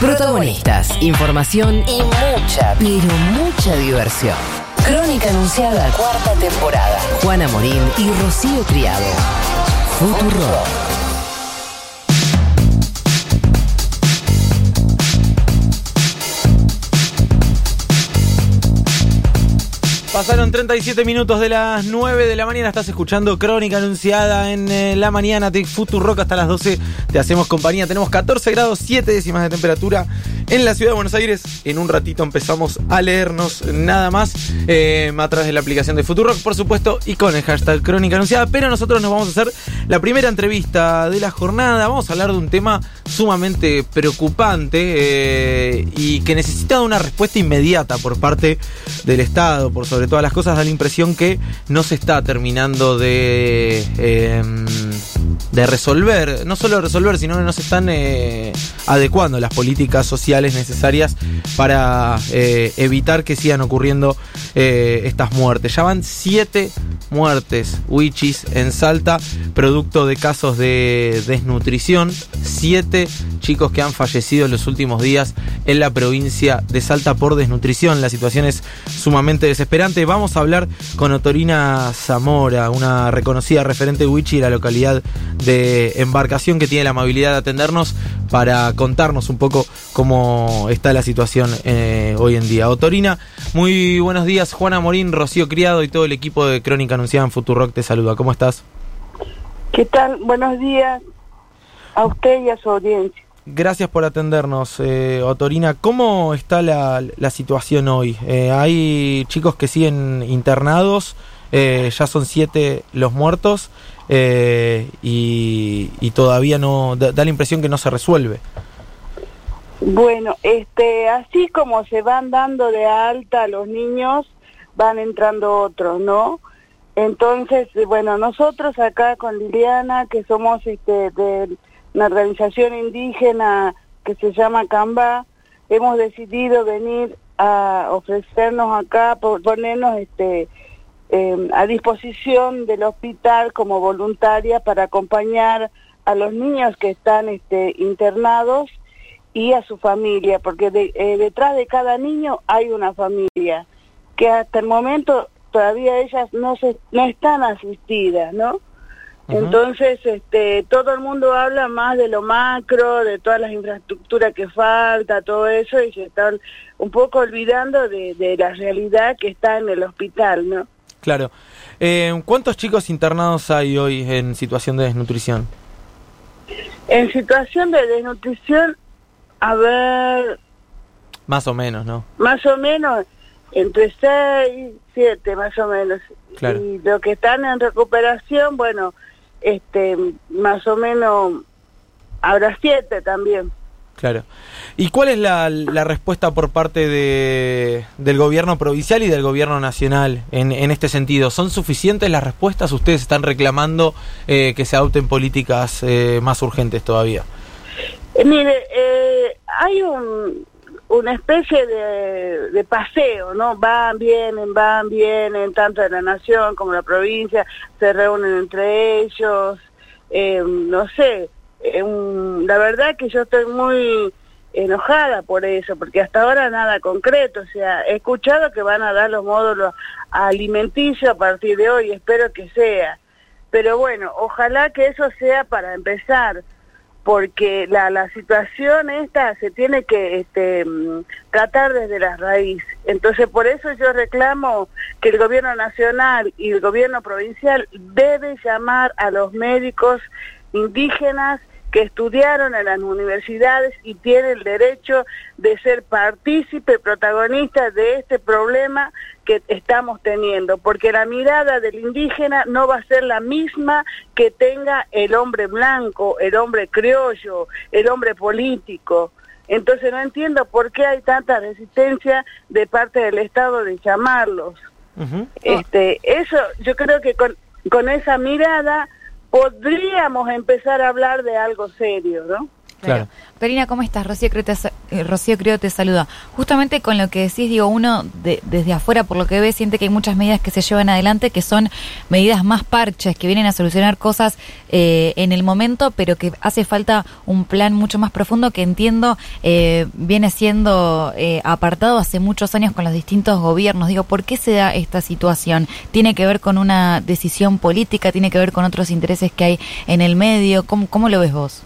Protagonistas, información y mucha, pero mucha diversión. Crónica Anunciada, cuarta temporada. Juana Morín y Rocío Criado. Futuro. Pasaron 37 minutos de las 9 de la mañana. Estás escuchando Crónica Anunciada en eh, la mañana de Rock hasta las 12. Te hacemos compañía. Tenemos 14 grados 7 décimas de temperatura en la ciudad de Buenos Aires. En un ratito empezamos a leernos nada más eh, a través de la aplicación de Rock, por supuesto, y con el hashtag Crónica Anunciada. Pero nosotros nos vamos a hacer la primera entrevista de la jornada. Vamos a hablar de un tema sumamente preocupante eh, y que necesita una respuesta inmediata por parte del Estado, por sobre todas las cosas, da la impresión que no se está terminando de, em, de resolver, no solo resolver, sino que no se están eh, adecuando las políticas sociales necesarias para eh, evitar que sigan ocurriendo eh, estas muertes. Ya van siete muertes, wichis, en Salta, producto de casos de desnutrición. Siete chicos que han fallecido en los últimos días en la provincia de Salta por desnutrición. La situación es sumamente desesperante vamos a hablar con Otorina Zamora, una reconocida referente Wichi de la localidad de embarcación que tiene la amabilidad de atendernos para contarnos un poco cómo está la situación eh, hoy en día. Otorina, muy buenos días. Juana Morín, Rocío Criado y todo el equipo de Crónica Anunciada en Futurock te saluda. ¿Cómo estás? ¿Qué tal? Buenos días a usted y a su audiencia. Gracias por atendernos, eh, Otorina. ¿Cómo está la, situación hoy? Eh, hay chicos que siguen internados, eh, ya son siete los muertos eh, y, todavía no da, la impresión que no se resuelve. Bueno, este, así como se van dando de alta los niños, van entrando otros, ¿no? Entonces, bueno, nosotros acá con Liliana, que somos este, del una organización indígena que se llama Camba, hemos decidido venir a ofrecernos acá, ponernos este, em, a disposición del hospital como voluntaria para acompañar a los niños que están este, internados y a su familia, porque eh, detrás de cada niño hay una familia, que hasta el momento todavía ellas no, se, no están asistidas, ¿no? Entonces, este, todo el mundo habla más de lo macro, de todas las infraestructuras que falta, todo eso, y se están un poco olvidando de, la realidad que está en el hospital, ¿no? Claro. Eh, ¿Cuántos chicos internados hay hoy en situación de desnutrición? En situación de desnutrición, a ver... Más o menos, ¿no? Más o menos, entre 6, 7 más o menos. Claro. Y los que están en recuperación, bueno, este, más o menos habrá siete también. Claro. ¿Y cuál es la, la respuesta por parte de, del gobierno provincial y del gobierno nacional en, en este sentido? ¿Son suficientes las respuestas? ¿Ustedes están reclamando eh, que se adopten políticas eh, más urgentes todavía? Eh, mire, hay un, una especie de, paseo, ¿no? Van, vienen, van, vienen, tanto de la nación como la provincia, se reúnen entre ellos, eh, no sé, la verdad que yo estoy muy enojada por eso, porque hasta ahora nada concreto, o sea, he escuchado que van a dar los módulos alimenticios a partir de hoy, espero que sea, pero bueno, ojalá que eso sea para empezar, porque la, la situación esta se tiene que este, mm, tratar desde la raíz. Entonces, por eso yo reclamo que el gobierno nacional y el gobierno provincial debe llamar a los médicos indígenas que estudiaron en las universidades y tienen el derecho de ser partícipe, protagonista de este problema que estamos teniendo, porque la mirada del indígena no va a ser la misma que tenga el hombre blanco, el hombre criollo, el hombre político. Entonces no entiendo por qué hay tanta resistencia de parte del Estado de llamarlos. este, eso, yo creo que con, con esa mirada podríamos empezar a hablar de algo serio, ¿no? Claro. Karina, ¿cómo estás? Rocío Creo, te, eh, Rocío Creo te saluda. Justamente con lo que decís, digo, uno de- desde afuera, por lo que ve, siente que hay muchas medidas que se llevan adelante que son medidas más parches, que vienen a solucionar cosas eh, en el momento, pero que hace falta un plan mucho más profundo que entiendo eh, viene siendo eh, apartado hace muchos años con los distintos gobiernos. Digo, ¿por qué se da esta situación? ¿Tiene que ver con una decisión política? ¿Tiene que ver con otros intereses que hay en el medio? ¿Cómo, cómo lo ves vos?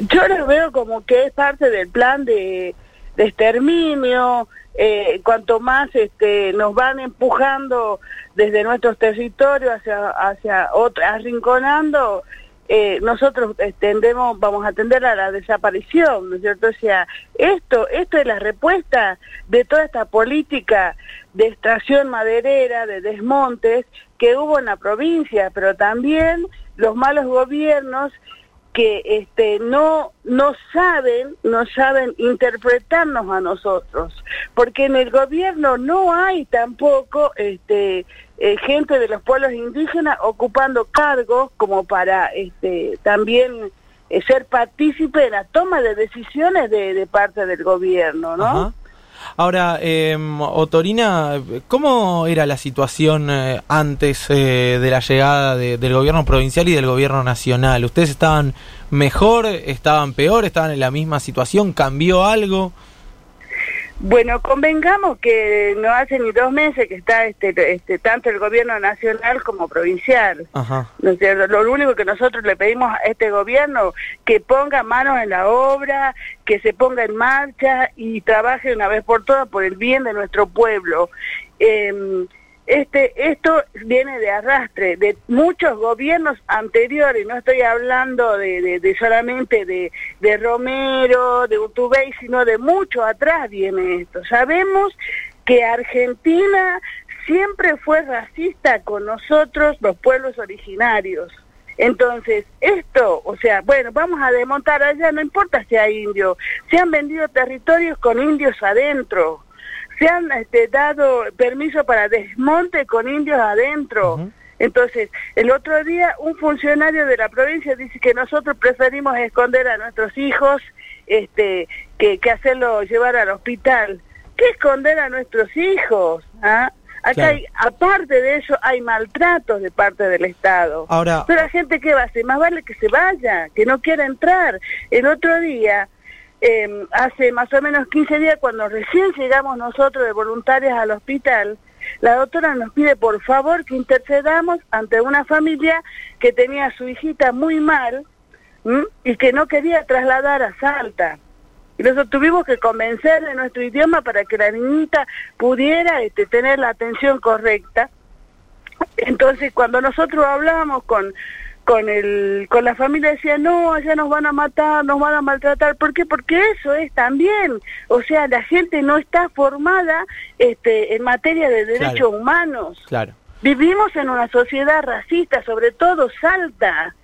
Yo lo veo como que es parte del plan de, exterminio, eh, cuanto más este, nos van empujando desde nuestros territorios hacia, hacia arrinconando, eh, nosotros eh, tendemos, vamos a tender a la desaparición, ¿no es cierto? O sea, esto, esto es la respuesta de toda esta política de extracción maderera, de desmontes que hubo en la provincia, pero también los malos gobiernos que este no no saben no saben interpretarnos a nosotros porque en el gobierno no hay tampoco este eh, gente de los pueblos indígenas ocupando cargos como para este también eh, ser partícipe de la toma de decisiones de, parte del gobierno no. Ahora, eh, Otorina, ¿cómo era la situación eh, antes eh, de la llegada de- del gobierno provincial y del gobierno nacional? ¿Ustedes estaban mejor, estaban peor, estaban en la misma situación? ¿Cambió algo? Bueno, convengamos que no hace ni dos meses que está este, este tanto el gobierno nacional como provincial. Ajá. ¿no es cierto? Lo único que nosotros le pedimos a este gobierno que ponga manos en la obra, que se ponga en marcha y trabaje una vez por todas por el bien de nuestro pueblo. Eh, este, esto viene de arrastre de muchos gobiernos anteriores, no estoy hablando de, de- solamente de, Romero, de Utubey, sino de mucho atrás viene esto. Sabemos que Argentina siempre fue racista con nosotros, los pueblos originarios. Entonces, esto, o sea, bueno, vamos a desmontar allá, no importa si hay indios, se han vendido territorios con indios adentro, se han este, dado permiso para desmonte con indios adentro. Entonces, el otro día un funcionario de la provincia dice que nosotros preferimos esconder a nuestros hijos este, que, que hacerlo llevar al hospital. ¿Qué esconder a nuestros hijos? ¿Ah? Acá Claro. hay, aparte de eso, hay maltratos de parte del Estado. Ahora, Pero la gente que va a hacer, más vale que se vaya, que no quiera entrar. El otro día, eh, hace más o menos 15 días, cuando recién llegamos nosotros de voluntarias al hospital, la doctora nos pide por favor que intercedamos ante una familia que tenía a su hijita muy mal y que no quería trasladar a Salta. Y nosotros tuvimos que convencer de nuestro idioma para que la niñita pudiera este, tener la atención correcta. Entonces, cuando nosotros hablamos con con el con la familia decía, "No, allá nos van a matar, nos van a maltratar." ¿Por qué? Porque eso es también, o sea, la gente no está formada este en materia de derechos Claro. humanos. claro. Vivimos en una sociedad racista, sobre todo Salta.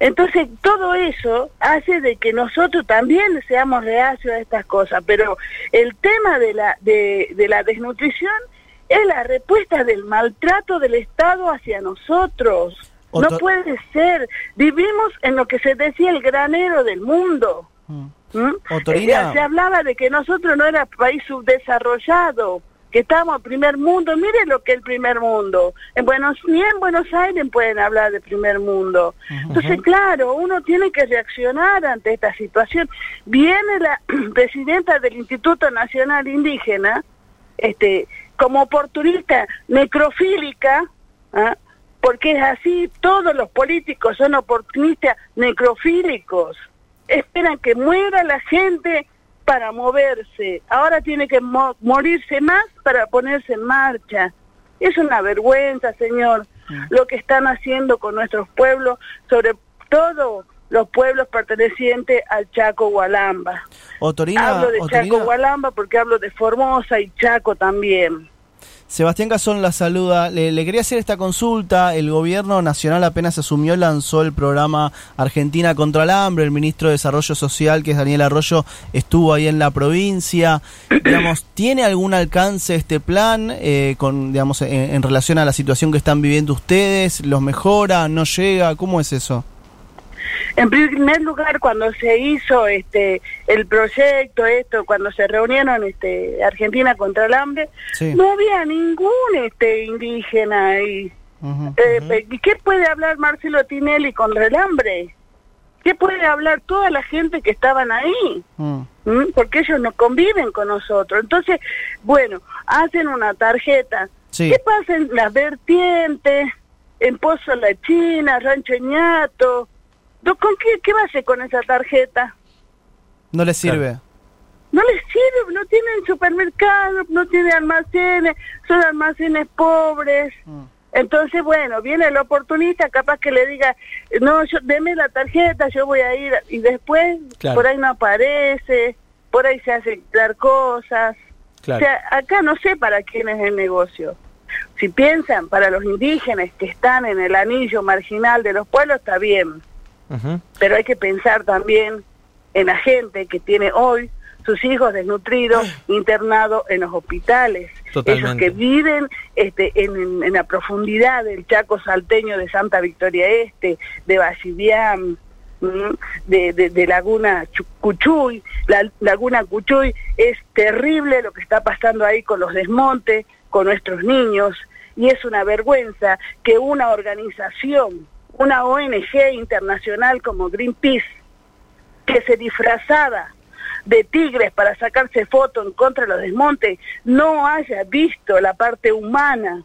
Entonces, todo eso hace de que nosotros también seamos reacios a estas cosas, pero el tema de la, de, de la desnutrición es la respuesta del maltrato del Estado hacia nosotros. No puede ser. Vivimos en lo que se decía el granero del mundo. Mm. ¿Mm? Eh, Se hablaba de que nosotros no era país subdesarrollado, que estábamos en primer mundo. Mire lo que es el primer mundo. En Buenos, ni en Buenos Aires pueden hablar de primer mundo. Entonces, claro, uno tiene que reaccionar ante esta situación. Viene la presidenta del Instituto Nacional Indígena, este, como oportunista necrofílica, ¿ah? Porque es así, todos los políticos son oportunistas necrofílicos esperan que muera la gente para moverse. Ahora tiene que mo- morirse más para ponerse en marcha. Es una vergüenza, señor, lo que están haciendo con nuestros pueblos, sobre todo los pueblos pertenecientes al Chaco Gualamba. Otorina, hablo de Otorina, Chaco Gualamba porque hablo de Formosa y Chaco también. Sebastián Cazón la saluda. Le, quería hacer esta consulta. El gobierno nacional apenas asumió, lanzó el programa Argentina contra el hambre. El ministro de Desarrollo Social, que es Daniel Arroyo, estuvo ahí en la provincia. digamos, ¿tiene algún alcance este plan eh, con, digamos, en relación a la situación que están viviendo ustedes? ¿Los mejora? ¿No llega? ¿Cómo es eso? En primer lugar, cuando se hizo este el proyecto, esto, cuando se reunieron este Argentina contra el hambre, Sí. no había ningún este indígena ahí. Eh, eh, ¿Qué puede hablar Marcelo Tinelli contra el hambre? ¿Qué puede hablar toda la gente que estaban ahí? Mm. ¿Mm? Porque ellos no conviven con nosotros. Entonces, bueno, hacen una tarjeta. Sí. ¿Qué pasa en las vertientes, en Pozo La China, Rancho Ñato? ¿No- ¿Con qué, qué va a hacer con esa tarjeta? No le sirve. No les sirve, no tienen supermercados, no tienen almacenes, son almacenes pobres. Mm. Entonces, bueno, viene el oportunista, capaz que le diga, no, yo, deme la tarjeta, yo voy a ir, y después Claro. por ahí no aparece, por ahí se hacen dar cosas. Claro. O sea, acá no sé para quién es el negocio. Si piensan para los indígenas que están en el anillo marginal de los pueblos, está bien Pero hay que pensar también en la gente que tiene hoy sus hijos desnutridos internados en los hospitales, Totalmente. esos que viven este, en, en la profundidad del Chaco salteño de Santa Victoria Este, de Basidiam, ¿m? de, de, de Laguna Chu- Cuchuy, la Laguna Cuchuy, es terrible lo que está pasando ahí con los desmontes, con nuestros niños, y es una vergüenza que una organización, una ONG internacional como Greenpeace, que se disfrazaba de tigres para sacarse fotos en contra de los desmontes, no haya visto la parte humana,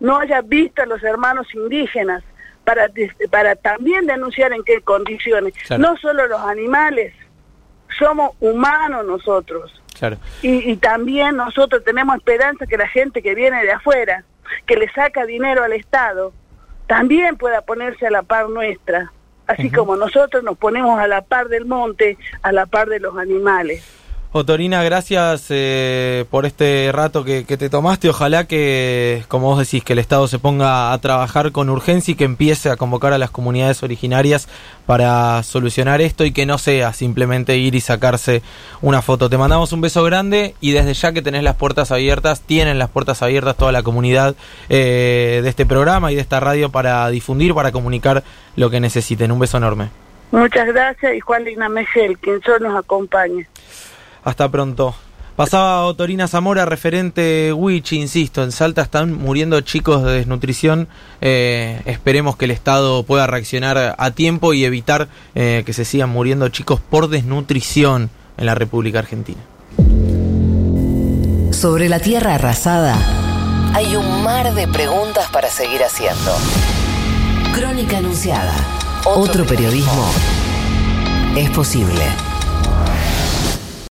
no haya visto a los hermanos indígenas para, para también denunciar en qué condiciones. Claro. No solo los animales, somos humanos nosotros. Claro. Y, y también nosotros tenemos esperanza que la gente que viene de afuera, que le saca dinero al Estado, también pueda ponerse a la par nuestra. Así como nosotros nos ponemos a la par del monte, a la par de los animales. Otorina, gracias eh, por este rato que, te tomaste. Ojalá que, como vos decís, que el Estado se ponga a trabajar con urgencia y que empiece a convocar a las comunidades originarias para solucionar esto y que no sea simplemente ir y sacarse una foto. Te mandamos un beso grande y desde ya que tenés las puertas abiertas, tienen las puertas abiertas toda la comunidad eh, de este programa y de esta radio para difundir, para comunicar lo que necesiten. Un beso enorme. Muchas gracias y Juan Lina Megel, quien solo nos acompaña. Hasta pronto. Pasaba Otorina Zamora, referente Wichi, insisto, en Salta están muriendo chicos de desnutrición. Eh, esperemos que el Estado pueda reaccionar a tiempo y evitar eh, que se sigan muriendo chicos por desnutrición en la República Argentina. Sobre la tierra arrasada hay un mar de preguntas para seguir haciendo. Crónica Anunciada. Otro periodismo es posible.